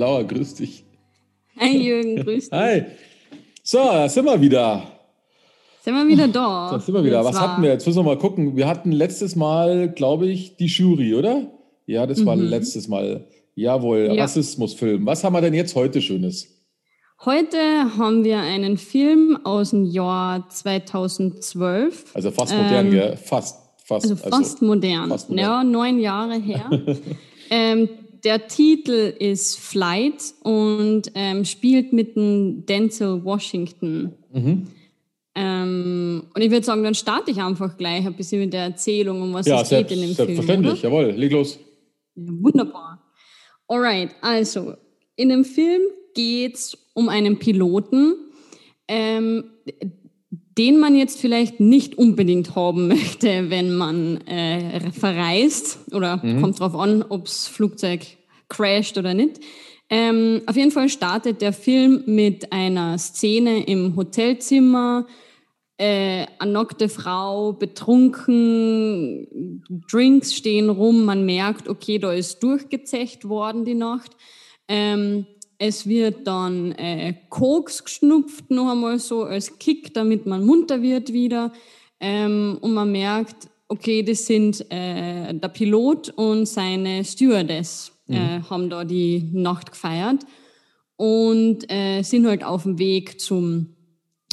Laura, grüß dich. Hi Jürgen, grüß dich. Hi. So, da sind wir wieder. Sind wir wieder da? Da sind wir wieder. Was hatten wir? Jetzt müssen wir mal gucken. Wir hatten letztes Mal, glaube ich, die Jury, oder? Ja, das war Mhm. letztes Mal. Jawohl, Ja. Rassismusfilm. Was haben wir denn jetzt heute Schönes? Heute haben wir einen Film aus dem Jahr 2012. Also fast modern, Ähm, gell? Fast. Fast. Also fast modern. fast modern. Ja, neun Jahre her. ähm, der Titel ist Flight und ähm, spielt mit dem Denzel Washington. Mhm. Ähm, und ich würde sagen, dann starte ich einfach gleich ein bisschen mit der Erzählung, um was Ja, es geht in dem Film. selbstverständlich. Jawohl, leg los. Ja, Wunderbar. Alright, also in dem Film geht es um einen Piloten, ähm, den man jetzt vielleicht nicht unbedingt haben möchte, wenn man äh, verreist oder kommt drauf an, ob's Flugzeug crasht oder nicht. Ähm, auf jeden Fall startet der Film mit einer Szene im Hotelzimmer, äh, eine nackte Frau, betrunken, Drinks stehen rum, man merkt, okay, da ist durchgezecht worden die Nacht. Ähm, es wird dann äh, Koks geschnupft, noch einmal so als Kick, damit man munter wird wieder. Ähm, und man merkt, okay, das sind äh, der Pilot und seine Stewardess äh, haben da die Nacht gefeiert und äh, sind halt auf dem Weg zum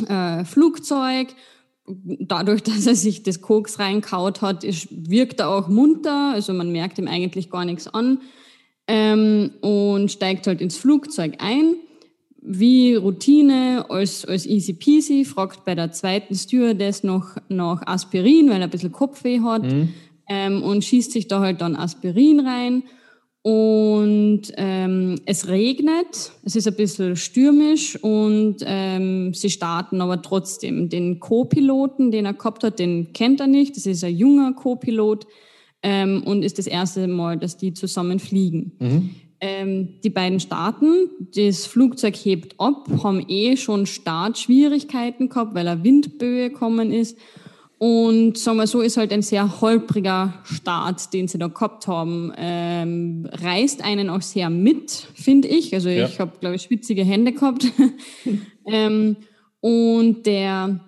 äh, Flugzeug. Dadurch, dass er sich das Koks reinkaut hat, ist, wirkt er auch munter. Also man merkt ihm eigentlich gar nichts an. Ähm, und steigt halt ins Flugzeug ein. Wie Routine, als, als easy peasy, fragt bei der zweiten Stewardess noch nach Aspirin, weil er ein bisschen Kopfweh hat. Ähm, und schießt sich da halt dann Aspirin rein. Und ähm, es regnet, es ist ein bisschen stürmisch und ähm, sie starten aber trotzdem. Den Co-Piloten, den er gehabt hat, den kennt er nicht. Das ist ein junger Co-Pilot ähm, und ist das erste Mal, dass die zusammen fliegen. Ähm, die beiden starten, das Flugzeug hebt ab, haben eh schon Startschwierigkeiten gehabt, weil eine Windböe gekommen ist. Und sagen wir so, ist halt ein sehr holpriger Start, den sie da gehabt haben. Ähm, reißt einen auch sehr mit, finde ich. Also Ja. ich habe, glaube ich, schwitzige Hände gehabt. ähm, und der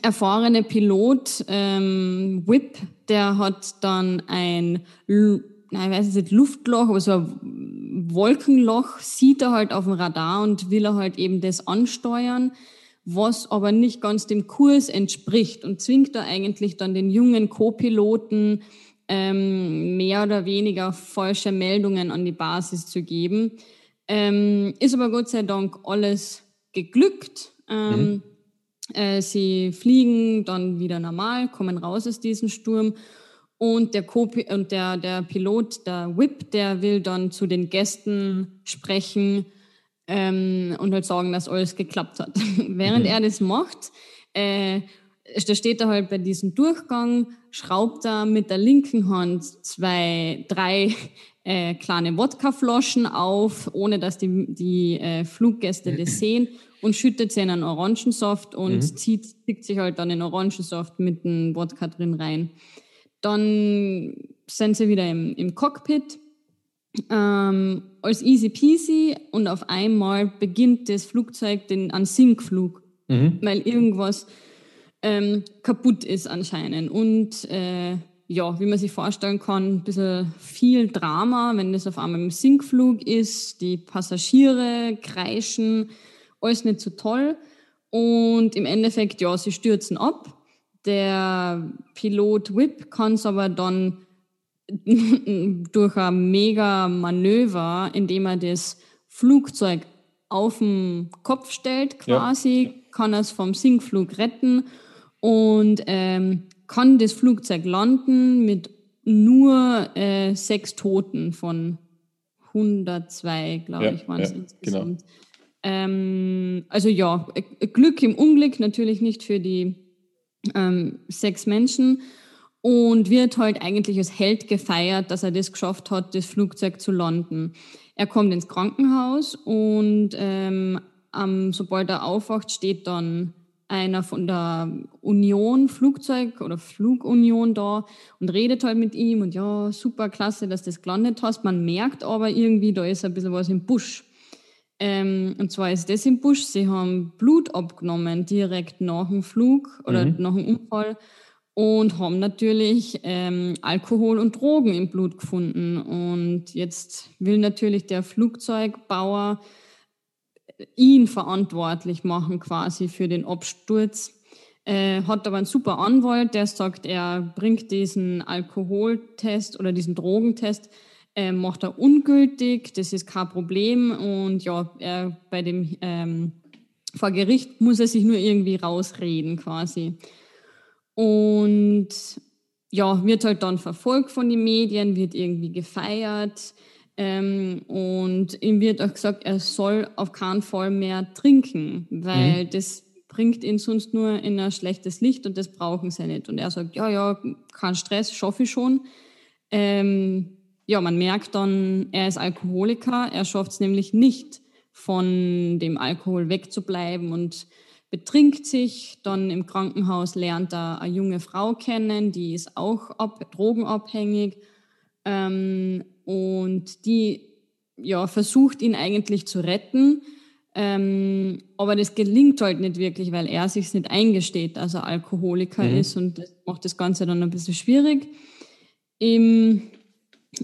erfahrene Pilot, ähm, Whip, der hat dann ein, nein, ich weiß nicht, Luftloch, aber so ein Wolkenloch, sieht er halt auf dem Radar und will er halt eben das ansteuern, was aber nicht ganz dem Kurs entspricht und zwingt da eigentlich dann den jungen Co-Piloten ähm, mehr oder weniger falsche Meldungen an die Basis zu geben. Ähm, ist aber Gott sei Dank alles geglückt. Ähm, äh, sie fliegen dann wieder normal, kommen raus aus diesem Sturm. Und der, Co und der, der Pilot, der Whip, der will dann zu den Gästen sprechen ähm, und halt sagen, dass alles geklappt hat. Während er das macht, äh, da steht er halt bei diesem Durchgang, schraubt er mit der linken Hand zwei, drei äh, kleine Wodkaflaschen auf, ohne dass die, die äh, Fluggäste das sehen und schüttet sie in einen Orangensaft und zieht, zieht sich halt dann den Orangensaft mit dem Wodka drin rein. Dann sind sie wieder im, im Cockpit ähm, als easy peasy und auf einmal beginnt das Flugzeug den einen Sinkflug, weil irgendwas ähm, kaputt ist anscheinend. Und äh, ja, wie man sich vorstellen kann, ein bisschen viel Drama, wenn das auf einmal im Sinkflug ist, die Passagiere kreischen, alles nicht so toll. Und im Endeffekt, ja, sie stürzen ab. Der Pilot Whip kann es aber dann durch ein mega Manöver, indem er das Flugzeug auf den Kopf stellt, quasi, kann er es vom Sinkflug retten und ähm, kann das Flugzeug landen mit nur äh, sechs Toten von 102, glaube Ja, ich, waren es ja, insgesamt. Ähm, also ja, äh, Glück im Unglück natürlich nicht für die ähm, sechs Menschen und wird halt eigentlich als Held gefeiert, dass er das geschafft hat, das Flugzeug zu landen. Er kommt ins Krankenhaus und ähm, ähm, sobald er aufwacht, steht dann einer von der Union Flugzeug oder Flugunion da und redet halt mit ihm und ja, super klasse, dass das gelandet hast. Man merkt aber irgendwie, da ist ein bisschen was im Busch. Ähm, und zwar ist das im Busch, sie haben Blut abgenommen direkt nach dem Flug oder mhm. nach dem Unfall und haben natürlich ähm, Alkohol und Drogen im Blut gefunden. Und jetzt will natürlich der Flugzeugbauer ihn verantwortlich machen quasi für den Absturz. Äh, hat aber einen super Anwalt, der sagt, er bringt diesen Alkoholtest oder diesen Drogentest, äh, macht er ungültig, das ist kein Problem und ja, er bei dem ähm, vor Gericht muss er sich nur irgendwie rausreden quasi. Und ja, wird halt dann verfolgt von den Medien, wird irgendwie gefeiert. Ähm, und ihm wird auch gesagt, er soll auf keinen Fall mehr trinken, weil mhm. das bringt ihn sonst nur in ein schlechtes Licht und das brauchen sie nicht. Und er sagt, ja, ja, kein Stress, schaffe ich schon. Ähm, ja, man merkt dann, er ist Alkoholiker, er schafft es nämlich nicht, von dem Alkohol wegzubleiben und betrinkt sich. Dann im Krankenhaus lernt er eine junge Frau kennen, die ist auch ab, drogenabhängig. Ähm, und die ja, versucht ihn eigentlich zu retten. Ähm, aber das gelingt halt nicht wirklich, weil er sich nicht eingesteht, dass er Alkoholiker mhm. ist und das macht das Ganze dann ein bisschen schwierig. Im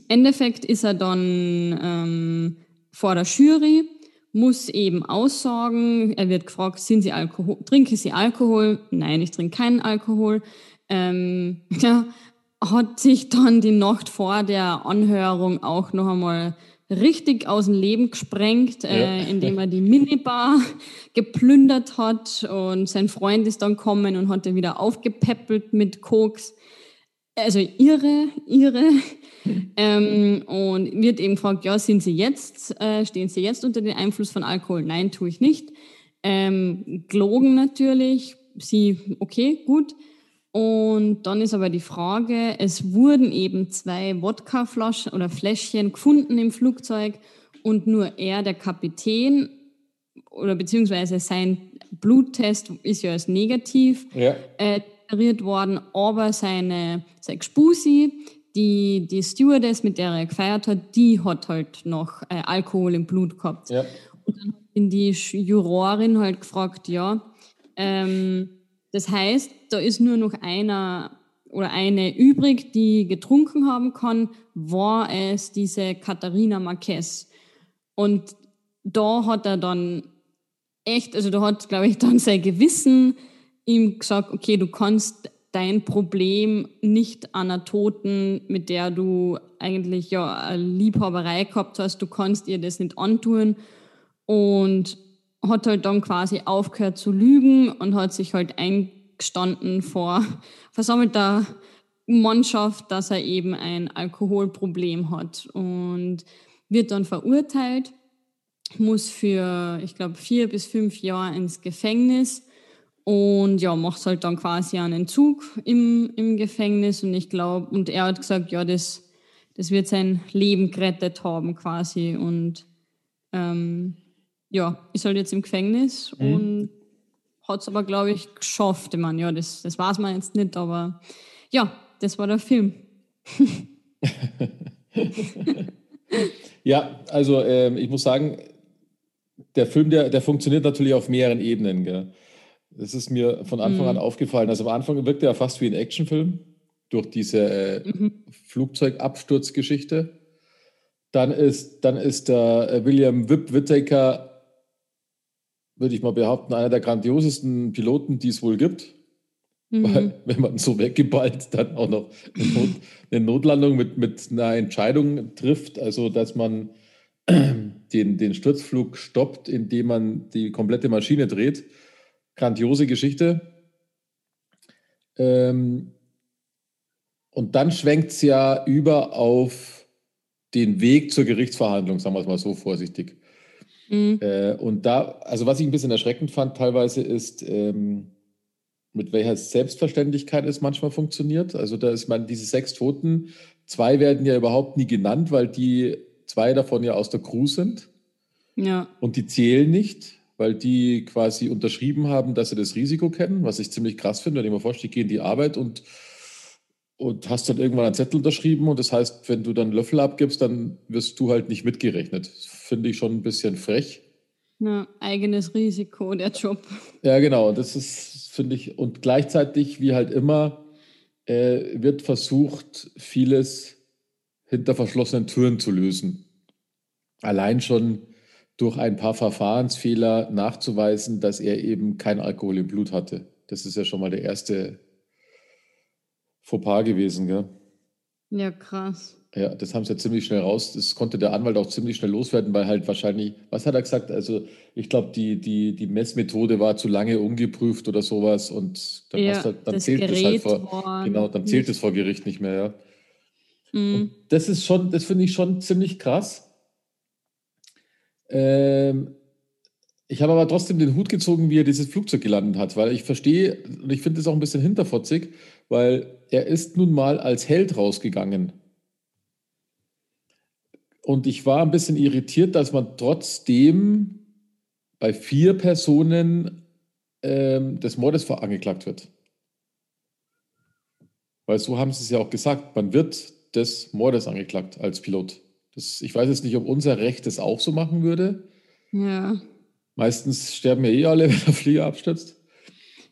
Endeffekt ist er dann ähm, vor der Jury, muss eben aussagen, er wird gefragt, sind Sie Alkohol, trinken Sie Alkohol? Nein, ich trinke keinen Alkohol. Ähm, ja, hat sich dann die Nacht vor der Anhörung auch noch einmal richtig aus dem Leben gesprengt, äh, ja. äh, indem er die Minibar geplündert hat und sein Freund ist dann kommen und hat er wieder aufgepäppelt mit Koks. Also irre, irre. ähm, und wird eben gefragt, ja, sind Sie jetzt, äh, stehen Sie jetzt unter dem Einfluss von Alkohol? Nein, tue ich nicht. Ähm, gelogen natürlich. Sie, okay, gut. Und dann ist aber die Frage, es wurden eben zwei Wodkaflaschen oder Fläschchen gefunden im Flugzeug und nur er, der Kapitän, oder beziehungsweise sein Bluttest ist ja als negativ ja. Äh, deklariert worden, aber seine, seine Spusi, die, die Stewardess, mit der er gefeiert hat, die hat halt noch äh, Alkohol im Blut gehabt. Ja. Und dann hat die Jurorin halt gefragt, ja, ähm, das heißt, da ist nur noch einer oder eine übrig, die getrunken haben kann, war es diese Katharina Marquez. Und da hat er dann echt, also da hat, glaube ich, dann sein Gewissen ihm gesagt, okay, du kannst dein Problem nicht an einer Toten, mit der du eigentlich ja eine Liebhaberei gehabt hast, du kannst ihr das nicht antun. Und hat halt dann quasi aufgehört zu lügen und hat sich halt eingestanden vor versammelter Mannschaft, dass er eben ein Alkoholproblem hat und wird dann verurteilt, muss für, ich glaube, vier bis fünf Jahre ins Gefängnis und ja, macht halt dann quasi einen Entzug im, im Gefängnis und ich glaube, und er hat gesagt, ja, das, das wird sein Leben gerettet haben quasi und ähm, ja, ist halt jetzt im Gefängnis mhm. und hat es aber, glaube ich, geschafft. Ich meine, ja, das, das weiß man jetzt nicht, aber ja, das war der Film. ja, also ähm, ich muss sagen, der Film, der, der funktioniert natürlich auf mehreren Ebenen. Gell? Das ist mir von Anfang mhm. an aufgefallen. Also am Anfang wirkte er fast wie ein Actionfilm durch diese äh, mhm. Flugzeugabsturzgeschichte. Dann ist, dann ist der äh, William Wipp Whittaker würde ich mal behaupten, einer der grandiosesten Piloten, die es wohl gibt. Mhm. Weil, wenn man so weggeballt dann auch noch eine, Not, eine Notlandung mit, mit einer Entscheidung trifft, also dass man den, den Sturzflug stoppt, indem man die komplette Maschine dreht. Grandiose Geschichte. Ähm, und dann schwenkt es ja über auf den Weg zur Gerichtsverhandlung, sagen wir es mal so vorsichtig. Mhm. Äh, und da, also was ich ein bisschen erschreckend fand teilweise ist, ähm, mit welcher Selbstverständlichkeit es manchmal funktioniert. Also da ist man diese sechs Toten, zwei werden ja überhaupt nie genannt, weil die zwei davon ja aus der Crew sind. Ja. Und die zählen nicht, weil die quasi unterschrieben haben, dass sie das Risiko kennen, was ich ziemlich krass finde, wenn ich mir vorstelle, ich gehe in die Arbeit und, und hast dann irgendwann einen Zettel unterschrieben und das heißt, wenn du dann Löffel abgibst, dann wirst du halt nicht mitgerechnet. Das finde ich schon ein bisschen frech. Ja, eigenes Risiko, der Job. Ja, genau. Das ist, finde ich, und gleichzeitig, wie halt immer, äh, wird versucht, vieles hinter verschlossenen Türen zu lösen. Allein schon durch ein paar Verfahrensfehler nachzuweisen, dass er eben kein Alkohol im Blut hatte. Das ist ja schon mal der erste Fauxpas gewesen, gell? Ja, krass. Ja, das haben sie ja ziemlich schnell raus. Das konnte der Anwalt auch ziemlich schnell loswerden, weil halt wahrscheinlich, was hat er gesagt? Also, ich glaube, die, die, die Messmethode war zu lange ungeprüft oder sowas und dann, ja, halt, dann das zählt es halt vor, genau, dann zählt es vor Gericht nicht mehr, ja. Mhm. das ist schon, das finde ich schon ziemlich krass. Ähm, ich habe aber trotzdem den Hut gezogen, wie er dieses Flugzeug gelandet hat, weil ich verstehe und ich finde es auch ein bisschen hinterfotzig, weil er ist nun mal als Held rausgegangen. Und ich war ein bisschen irritiert, dass man trotzdem bei vier Personen ähm, des Mordes angeklagt wird. Weil so haben sie es ja auch gesagt, man wird des Mordes angeklagt als Pilot. Das, ich weiß jetzt nicht, ob unser Recht das auch so machen würde. Ja. Meistens sterben ja eh alle, wenn der Flieger abstürzt.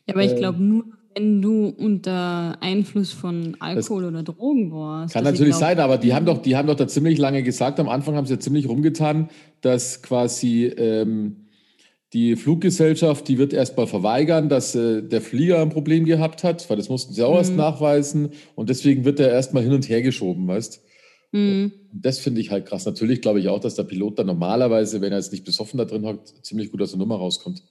Ja, aber ich glaube nur, wenn du unter Einfluss von Alkohol oder Drogen warst. Kann natürlich glaub, sein, aber die haben doch, die haben doch da ziemlich lange gesagt, am Anfang haben sie ja ziemlich rumgetan, dass quasi ähm, die Fluggesellschaft, die wird erstmal verweigern, dass äh, der Flieger ein Problem gehabt hat, weil das mussten sie auch mhm. erst nachweisen und deswegen wird er erstmal hin und her geschoben, weißt mhm. Das finde ich halt krass. Natürlich glaube ich auch, dass der Pilot dann normalerweise, wenn er jetzt nicht besoffen da drin hockt, ziemlich gut aus der Nummer rauskommt.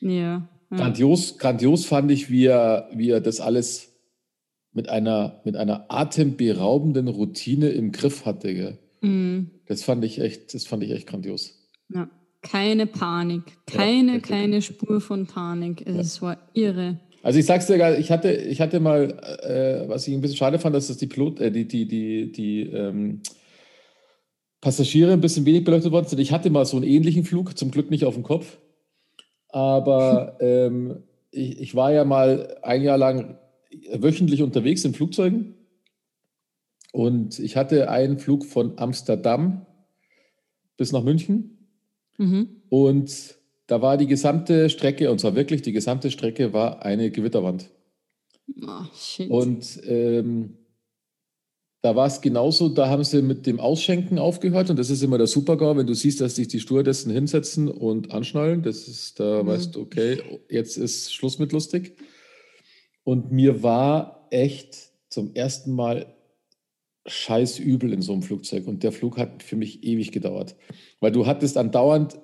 Ja. Grandios, grandios fand ich, wie er, wie er das alles mit einer, mit einer atemberaubenden Routine im Griff hatte. Gell? Mhm. Das fand ich echt, das fand ich echt grandios. Ja, keine Panik, keine, ja, keine Spur von Panik. Es ja. war irre. Also ich sag's dir, ich hatte, ich hatte mal, äh, was ich ein bisschen schade fand, dass das die Pilot, äh, die, die, die, die ähm, Passagiere ein bisschen wenig beleuchtet worden sind. Ich hatte mal so einen ähnlichen Flug, zum Glück nicht auf dem Kopf. Aber ähm, ich, ich, war ja mal ein Jahr lang wöchentlich unterwegs in Flugzeugen. Und ich hatte einen Flug von Amsterdam bis nach München. Mhm. Und da war die gesamte Strecke, und zwar wirklich die gesamte Strecke, war eine Gewitterwand. Oh, und ähm, da war es genauso, da haben sie mit dem Ausschenken aufgehört und das ist immer der Supergau, wenn du siehst, dass sich die Stewardessen hinsetzen und anschnallen, das ist, da mhm. weißt du, okay, jetzt ist Schluss mit lustig. Und mir war echt zum ersten Mal scheiß übel in so einem Flugzeug und der Flug hat für mich ewig gedauert, weil du hattest andauernd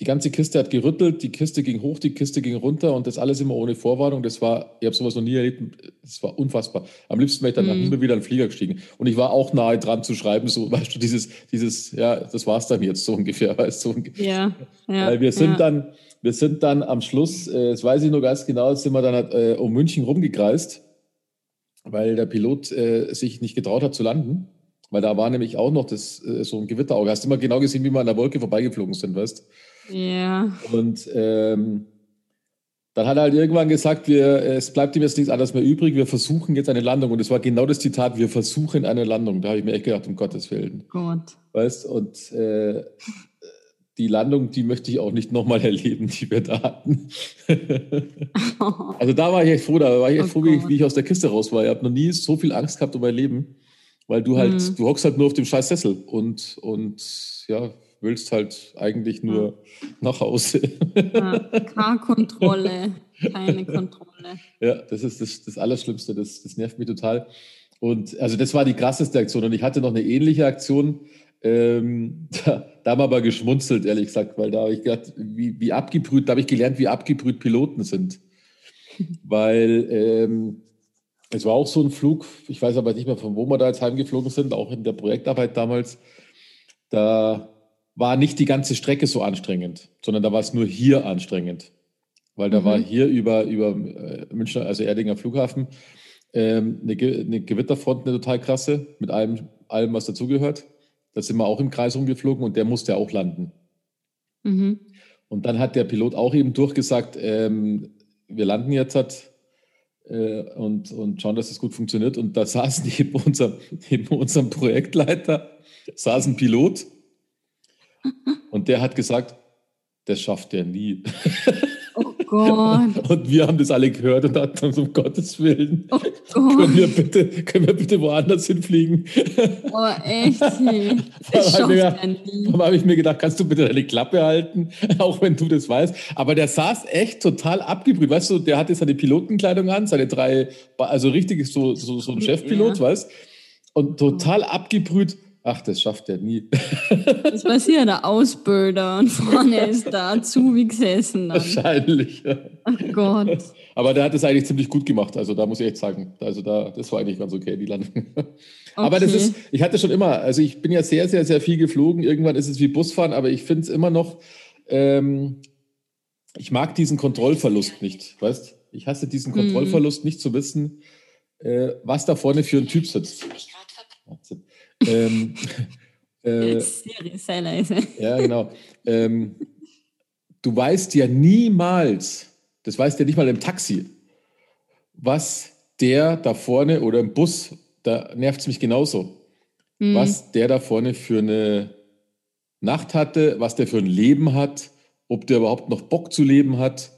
die ganze Kiste hat gerüttelt, die Kiste ging hoch, die Kiste ging runter und das alles immer ohne Vorwarnung. Das war, ich habe sowas noch nie erlebt, das war unfassbar. Am liebsten wäre ich dann mhm. immer wieder in den Flieger gestiegen. Und ich war auch nahe dran zu schreiben, so, weißt du, dieses, dieses, ja, das war's dann jetzt, so ungefähr, weißt du. So ja, ja. Weil wir sind ja. dann, wir sind dann am Schluss, äh, das weiß ich nur ganz genau, sind wir dann äh, um München rumgekreist, weil der Pilot äh, sich nicht getraut hat zu landen. Weil da war nämlich auch noch das, äh, so ein Gewitterauge. Hast du immer genau gesehen, wie wir an der Wolke vorbeigeflogen sind, weißt du? Ja. Und ähm, dann hat er halt irgendwann gesagt, wir, es bleibt ihm jetzt nichts anderes mehr übrig, wir versuchen jetzt eine Landung. Und es war genau das Zitat, wir versuchen eine Landung. Da habe ich mir echt gedacht, um Gottes Willen. Gott. Weißt und äh, die Landung, die möchte ich auch nicht nochmal erleben, die wir da hatten. also da war ich echt froh, da war ich echt oh froh, wie ich, wie ich, aus der Kiste raus war. Ich habe noch nie so viel Angst gehabt um mein Leben, weil du halt, mhm. du hockst halt nur auf dem scheiß Sessel und, und ja, willst halt eigentlich nur ja. nach Hause. Ja, keine Kontrolle, keine Kontrolle. Ja, das ist das, das Allerschlimmste, das, das nervt mich total. Und also das war die krasseste Aktion. Und ich hatte noch eine ähnliche Aktion. Ähm, da, da haben wir aber geschmunzelt, ehrlich gesagt, weil da habe ich gedacht, wie, wie abgebrüht, da habe ich gelernt, wie abgebrüht Piloten sind. weil ähm, es war auch so ein Flug, ich weiß aber nicht mehr, von wo wir da jetzt heimgeflogen sind, auch in der Projektarbeit damals. Da war nicht die ganze Strecke so anstrengend, sondern da war es nur hier anstrengend. Weil da mhm. war hier über, über äh, Münchner, also Erdinger Flughafen, ähm, eine, eine, Gewitterfront, eine total krasse, mit allem, allem was dazugehört. Da sind wir auch im Kreis rumgeflogen und der musste auch landen. Mhm. Und dann hat der Pilot auch eben durchgesagt, ähm, wir landen jetzt hat, äh, und, und schauen, dass es gut funktioniert. Und da saß neben, unser, neben unserem Projektleiter saß ein Pilot und der hat gesagt, das schafft er nie. Oh Gott. Und wir haben das alle gehört und dachten uns, um Gottes Willen, Oh können, wir bitte, können wir bitte woanders hinfliegen? Oh, echt? Das schafft ja, er nie. Dann habe ich mir gedacht, kannst du bitte deine Klappe halten, auch wenn du das weißt. Aber der saß echt total abgebrüht. Weißt du, der hatte seine Pilotenkleidung an, seine drei, also richtig so, so, so ein Chefpilot, Ja. weißt Und total abgebrüht. Ach, das schafft er nie. Das war sicher der Ausbilder und vorne ist der Azubi gesessen. Dann. Wahrscheinlich. ja. Oh Gott. Aber der hat es eigentlich ziemlich gut gemacht. Also da muss ich echt sagen. Also da, das war eigentlich ganz okay, die Landung. Aber das Okay. ist, ich hatte schon immer, also ich bin ja sehr, sehr, sehr viel geflogen. Irgendwann ist es wie Busfahren, aber ich finde es immer noch, ähm, ich mag diesen Kontrollverlust nicht, weißt? Ich hasse diesen Kontrollverlust, nicht zu wissen, äh, was da vorne für ein Typ sitzt. Wahnsinn. Ähm, äh, Siri, sei leise. ja, genau. Ähm, du weißt ja niemals, das weißt ja nicht mal im Taxi, was der da vorne oder im Bus, da nervt es mich genauso, Hm. was der da vorne für eine Nacht hatte, was der für ein Leben hat, ob der überhaupt noch Bock zu leben hat,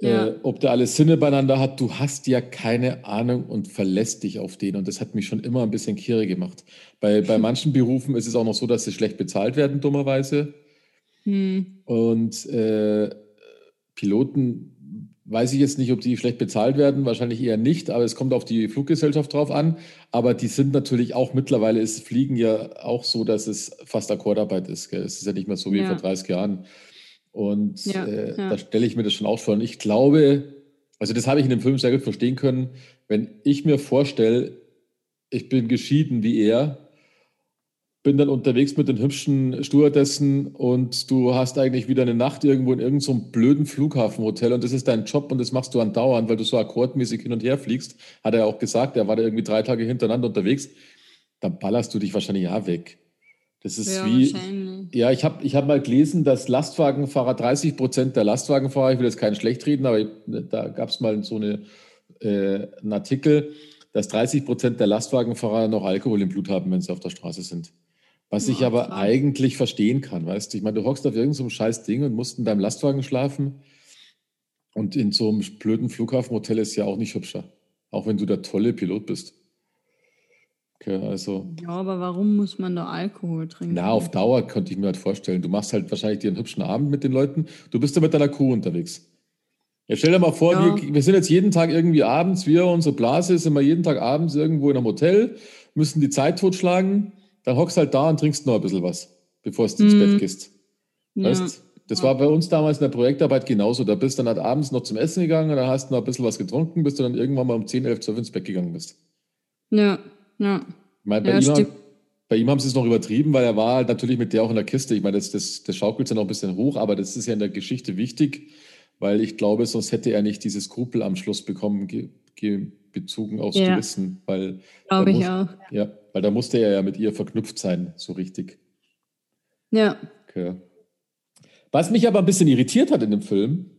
Ja. äh, ob der alle Sinne beieinander hat. Du hast ja keine Ahnung und verlässt dich auf den. Und das hat mich schon immer ein bisschen kirre gemacht. Bei, bei manchen Berufen ist es auch noch so, dass sie schlecht bezahlt werden, dummerweise. Hm. Und äh, Piloten weiß ich jetzt nicht, ob die schlecht bezahlt werden, wahrscheinlich eher nicht, aber es kommt auf die Fluggesellschaft drauf an. Aber die sind natürlich auch mittlerweile, ist Fliegen ja auch so, dass es fast Akkordarbeit ist. Gell? Es ist ja nicht mehr so wie Ja. vor 30 Jahren. Und Ja, äh, ja. da stelle ich mir das schon auch vor. Und ich glaube, also das habe ich in dem Film sehr gut verstehen können, wenn ich mir vorstelle, ich bin geschieden wie er, bin dann unterwegs mit den hübschen Stewardessen und du hast eigentlich wieder eine Nacht irgendwo in irgendeinem so blöden Flughafenhotel und das ist dein Job und das machst du andauernd, weil du so akkordmäßig hin und her fliegst, hat er auch gesagt, er war da irgendwie drei Tage hintereinander unterwegs, dann ballerst du dich wahrscheinlich ja weg. Das ist Ja, wie, ja, ich habe ich hab mal gelesen, dass Lastwagenfahrer, 30 Prozent der Lastwagenfahrer, ich will jetzt keinen schlecht reden, aber ich, da gab es mal so eine, äh, einen Artikel, dass 30 Prozent der Lastwagenfahrer noch Alkohol im Blut haben, wenn sie auf der Straße sind. Was ich Ja, aber krass. eigentlich verstehen kann, weißt du? Ich meine, du hockst auf irgendeinem so scheiß Ding und musst in deinem Lastwagen schlafen. Und in so einem blöden Flughafenhotel ist ja auch nicht hübscher. Auch wenn du der tolle Pilot bist. Okay, also. Ja, aber warum muss man da Alkohol trinken? Na, auf Dauer könnte ich mir halt vorstellen. Du machst halt wahrscheinlich dir einen hübschen Abend mit den Leuten. Du bist ja mit deiner Crew unterwegs. Ja, stell dir mal vor, Ja. wir, wir sind jetzt jeden Tag irgendwie abends, wir, unsere Blase, sind wir jeden Tag abends irgendwo in einem Hotel, müssen die Zeit totschlagen, dann hockst halt da und trinkst noch ein bisschen was, bevor du ins Mhm. Bett gehst. ja. Weißt? Das Ja. war bei uns damals in der Projektarbeit genauso. Da bist du dann halt abends noch zum Essen gegangen, dann hast du noch ein bisschen was getrunken, bis du dann irgendwann mal um 10, 11, 12 ins Bett gegangen bist. ja, ja. Ich meine, bei, Ja, ihm, haben, bei ihm haben sie es noch übertrieben, weil er war halt natürlich mit der auch in der Kiste. Ich meine, das, das, das schaukelt ja noch ein bisschen hoch, aber das ist ja in der Geschichte wichtig, weil ich glaube, sonst hätte er nicht diese Skrupel am Schluss bekommen, ge, ge, bezogen aufs Ja. Gewissen. Weil, Glaube ich muss- auch. Ja, weil da musste er ja mit ihr verknüpft sein, so richtig. Ja. Okay. Was mich aber ein bisschen irritiert hat in dem Film,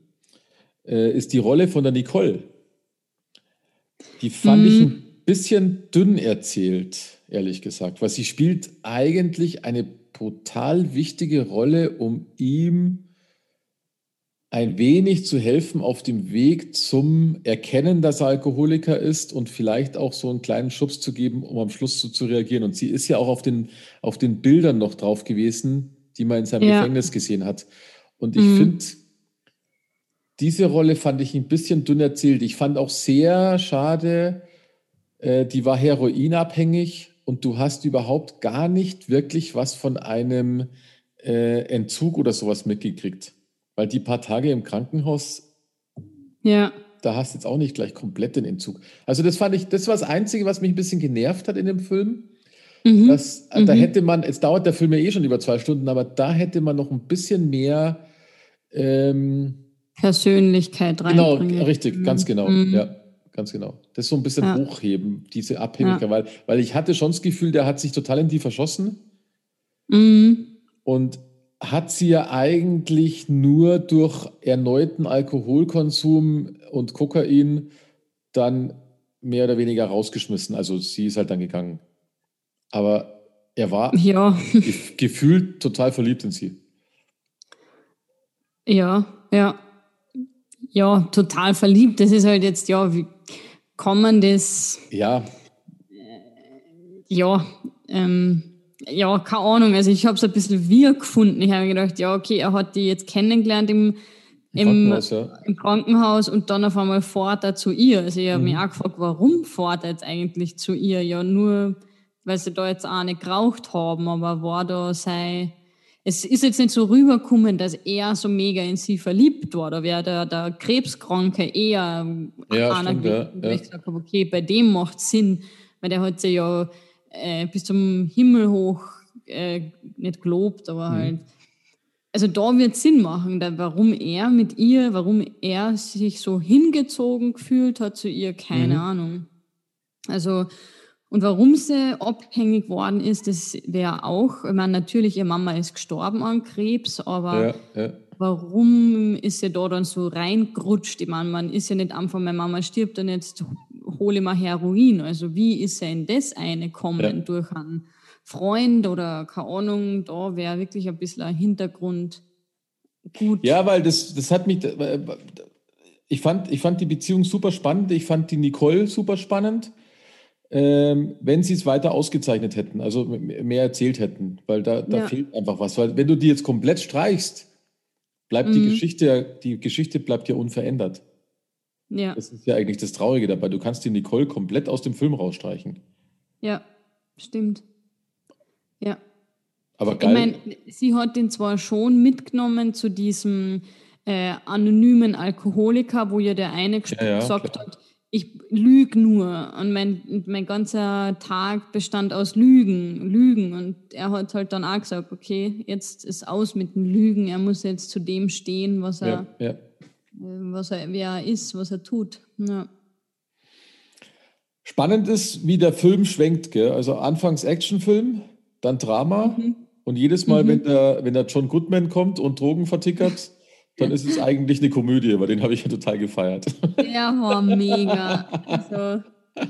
äh, ist die Rolle von der Nicole. Die fand Mhm. ich ein bisschen dünn erzählt, ehrlich gesagt, weil sie spielt eigentlich eine brutal wichtige Rolle, um ihm ein wenig zu helfen auf dem Weg zum Erkennen, dass er Alkoholiker ist und vielleicht auch so einen kleinen Schubs zu geben, um am Schluss so zu reagieren. Und sie ist ja auch auf den, auf den Bildern noch drauf gewesen, die man in seinem Ja. Gefängnis gesehen hat. Und ich Mhm. finde, diese Rolle fand ich ein bisschen dünn erzählt. Ich fand auch sehr schade, die war heroinabhängig und du hast überhaupt gar nicht wirklich was von einem äh, Entzug oder sowas mitgekriegt. Weil die paar Tage im Krankenhaus, Ja. da hast du jetzt auch nicht gleich komplett den Entzug. Also das fand ich, das war das Einzige, was mich ein bisschen genervt hat in dem Film. Mhm. Das, äh, Da Mhm. hätte man, jetzt dauert der Film ja eh schon über zwei Stunden, aber da hätte man noch ein bisschen mehr ähm, Persönlichkeit Genau, reinbringen. richtig, ganz genau. Mhm. Ja, ganz genau. Das so ein bisschen Ja. hochheben, diese Abhängigkeit, Ja. weil, weil ich hatte schon das Gefühl, der hat sich total in die verschossen Mhm. und hat sie ja eigentlich nur durch erneuten Alkoholkonsum und Kokain dann mehr oder weniger rausgeschmissen. Also sie ist halt dann gegangen. Aber er war ja. gefühlt total verliebt in sie. Ja, ja. Ja, total verliebt. Das ist halt jetzt, ja, wie das. Ja. Ja, ähm, ja, keine Ahnung. Also ich habe es ein bisschen wir gefunden. Ich habe gedacht, ja, okay, er hat die jetzt kennengelernt im, im, Krankenhaus, ja. im Krankenhaus und dann auf einmal fährt er zu ihr. Also ich habe mhm. mich auch gefragt, warum fährt er jetzt eigentlich zu ihr? Ja, nur weil sie da jetzt auch nicht geraucht haben, aber war da sei. Es ist jetzt nicht so rübergekommen, dass er so mega in sie verliebt war. Da wäre der, der Krebskranke eher ja, einer stimmt, gewesen, ja, ja. ich gesagt habe, okay, bei dem macht Sinn, weil der hat sie ja äh, bis zum Himmel hoch äh, nicht gelobt, aber mhm. halt. Also da wird Sinn machen, da, warum er mit ihr, warum er sich so hingezogen gefühlt hat zu ihr, keine mhm. Ahnung. Also, und warum sie abhängig worden ist, das wäre auch, ich meine, natürlich, ihre Mama ist gestorben an Krebs, aber ja, ja. warum ist sie da dann so reingerutscht? Ich meine, man ist ja nicht einfach, meine Mama stirbt und jetzt hole ich mal Heroin. Also wie ist er in das eine kommen ja. durch einen Freund oder keine Ahnung, da wäre wirklich ein bisschen ein Hintergrund gut. Ja, weil das, das hat mich, ich fand, ich fand die Beziehung super spannend, ich fand die Nicole super spannend. Ähm, wenn sie es weiter ausgezeichnet hätten, also mehr erzählt hätten, weil da, da ja. fehlt einfach was. Weil wenn du die jetzt komplett streichst, bleibt mhm. die Geschichte, die Geschichte bleibt ja unverändert. Ja. Das ist ja eigentlich das Traurige dabei. Du kannst die Nicole komplett aus dem Film rausstreichen. Ja, stimmt. Ja. Aber geil. Ich meine, sie hat den zwar schon mitgenommen zu diesem äh, anonymen Alkoholiker, wo ja der eine ja, ja, gesagt klar. hat, ich lüge nur und mein, mein ganzer Tag bestand aus Lügen, Lügen und er hat halt dann auch gesagt, okay, jetzt ist aus mit den Lügen, er muss jetzt zu dem stehen, was er, ja, was er, wer er ist, was er tut. Ja. Spannend ist, wie der Film schwenkt. Gell? Also anfangs Actionfilm, dann Drama. Mhm. Und jedes Mal, mhm. wenn, der, wenn der John Goodman kommt und Drogen vertickert, dann ist es eigentlich eine Komödie, weil den habe ich ja total gefeiert. Der war mega. Also,